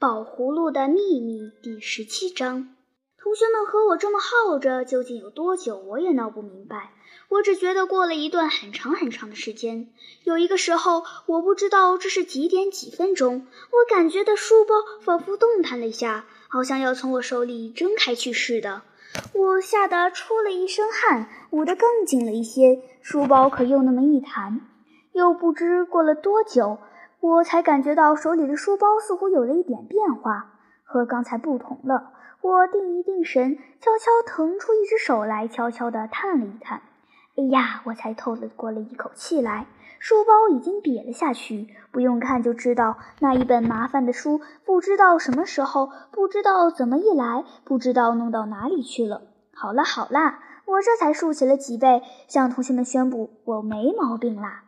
宝葫芦的秘密第十七章。同学们和我这么耗着，究竟有多久？我也闹不明白。我只觉得过了一段很长很长的时间。有一个时候，我不知道这是几点几分钟，我感觉的书包仿佛动弹了一下，好像要从我手里挣开去似的。我吓得出了一身汗，捂得更紧了一些。书包可又那么一弹，又不知过了多久。我才感觉到手里的书包似乎有了一点变化，和刚才不同了。我定一定神，悄悄腾出一只手来，悄悄地探了一探。哎呀，我才透了过了一口气来。书包已经瘪了下去，不用看就知道，那一本麻烦的书，不知道什么时候，不知道怎么一来，不知道弄到哪里去了。好了好啦，我这才竖起了脊背，向同学们宣布，我没毛病啦。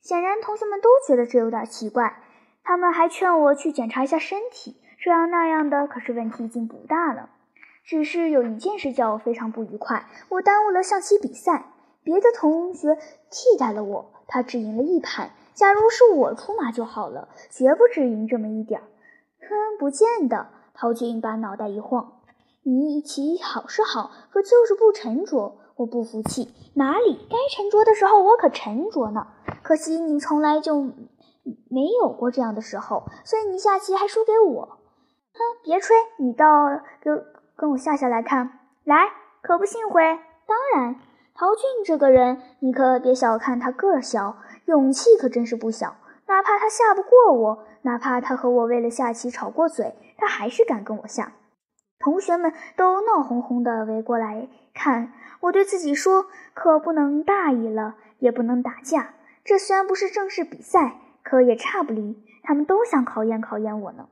显然，同学们都觉得这有点奇怪，他们还劝我去检查一下身体，这样那样的。可是问题已经不大了，只是有一件事叫我非常不愉快：我耽误了象棋比赛，别的同学替代了我，他只赢了一盘。假如是我出马就好了，绝不只赢这么一点儿。哼，不见得。陶俊把脑袋一晃：“你棋好是好，可就是不沉着。我不服气，哪里该沉着的时候，我可沉着呢。”可惜你从来就没有过这样的时候，所以你下棋还输给我。哼，别吹，你倒跟跟我下下来看，来，可不信会？当然，陶俊这个人，你可别小看他个儿小，勇气可真是不小。哪怕他下不过我，哪怕他和我为了下棋吵过嘴，他还是敢跟我下。同学们都闹哄哄的围过来看，我对自己说：可不能大意了，也不能打架。这虽然不是正式比赛，可也差不离。他们都想考验考验我呢。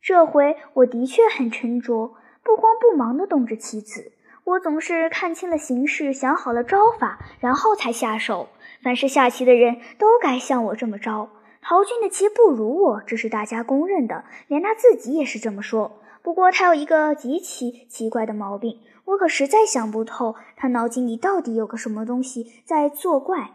这回我的确很沉着，不慌不忙地动着棋子。我总是看清了形势，想好了招法，然后才下手。凡是下棋的人都该像我这么着。陶俊的棋不如我，这是大家公认的，连他自己也是这么说。不过他有一个极其奇怪的毛病，我可实在想不透，他脑筋里到底有个什么东西在作怪。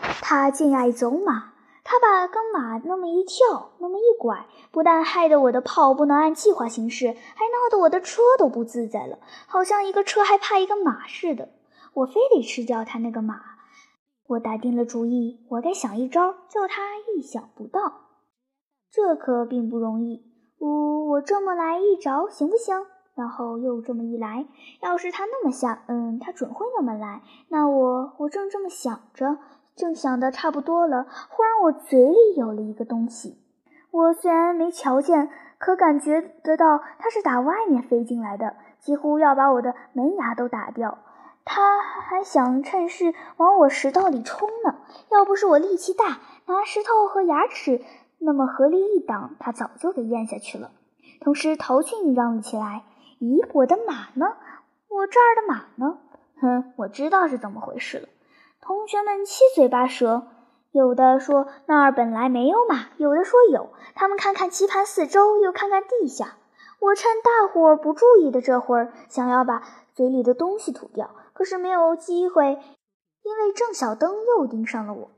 他竟爱走马，他把跟马那么一跳，那么一拐，不但害得我的炮不能按计划行事，还闹得我的车都不自在了，好像一个车还怕一个马似的。我非得吃掉他那个马。我打定了主意，我该想一招，叫他意想不到。这可并不容易。我我这么来一着，行不行？然后又这么一来，要是他那么想，嗯，他准会那么来。那我我正这么想着。正想的差不多了，忽然我嘴里有了一个东西。我虽然没瞧见，可感觉得到它是打外面飞进来的，几乎要把我的门牙都打掉。他还想趁势往我食道里冲呢。要不是我力气大，拿石头和牙齿那么合力一挡，他早就给咽下去了。同时，陶俊嚷了起来：“咦，我的马呢？我这儿的马呢？”哼，我知道是怎么回事了。同学们七嘴八舌，有的说那儿本来没有马，有的说有。他们看看棋盘四周，又看看地下。我趁大伙儿不注意的这会儿，想要把嘴里的东西吐掉，可是没有机会，因为郑小灯又盯上了我。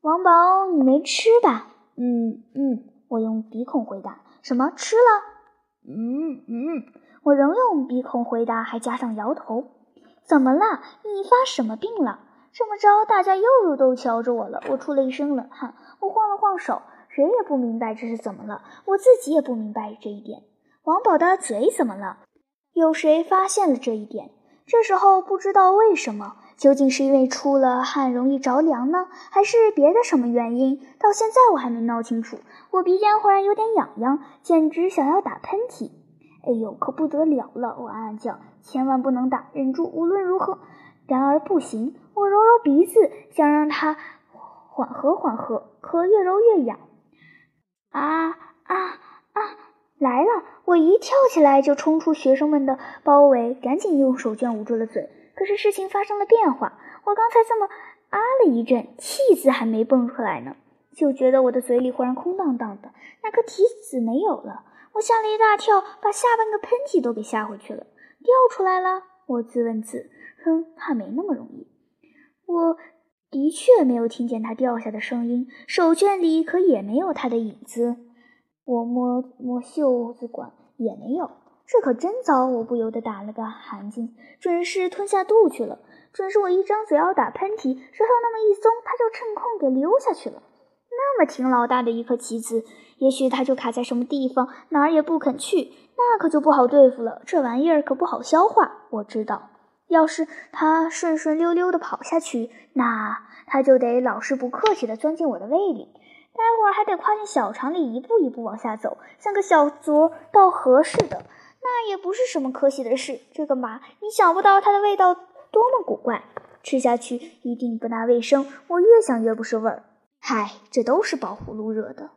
王宝，你没吃吧？嗯嗯，我用鼻孔回答。什么吃了？嗯嗯，我仍用鼻孔回答，还加上摇头。怎么了？你发什么病了？这么着，大家又都瞧着我了。我出了一身冷汗，我晃了晃手，谁也不明白这是怎么了。我自己也不明白这一点。王宝的嘴怎么了？有谁发现了这一点？这时候不知道为什么，究竟是因为出了汗容易着凉呢，还是别的什么原因？到现在我还没闹清楚。我鼻尖忽然有点痒痒，简直想要打喷嚏。哎呦，可不得了了！我暗暗叫，千万不能打，忍住，无论如何。然而不行，我揉揉鼻子，想让它缓和缓和，可越揉越痒。啊啊啊！来了！我一跳起来就冲出学生们的包围，赶紧用手绢捂住了嘴。可是事情发生了变化，我刚才这么啊了一阵，气字还没蹦出来呢，就觉得我的嘴里忽然空荡荡的，那颗提子没有了。我吓了一大跳，把下半个喷嚏都给吓回去了，掉出来了。我自问自。哼，怕没那么容易。我的确没有听见它掉下的声音，手绢里可也没有它的影子。我摸摸袖子管，也没有。这可真糟！我不由得打了个寒噤，准是吞下肚去了。准是我一张嘴要打喷嚏，舌头那么一松，它就趁空给溜下去了。那么挺老大的一颗棋子，也许它就卡在什么地方，哪儿也不肯去，那可就不好对付了。这玩意儿可不好消化，我知道。要是它顺顺溜溜的跑下去，那它就得老实不客气的钻进我的胃里，待会儿还得跨进小肠里，一步一步往下走，像个小卒到河似的。那也不是什么可喜的事。这个马，你想不到它的味道多么古怪，吃下去一定不大卫生。我越想越不是味儿。嗨，这都是宝葫芦惹的。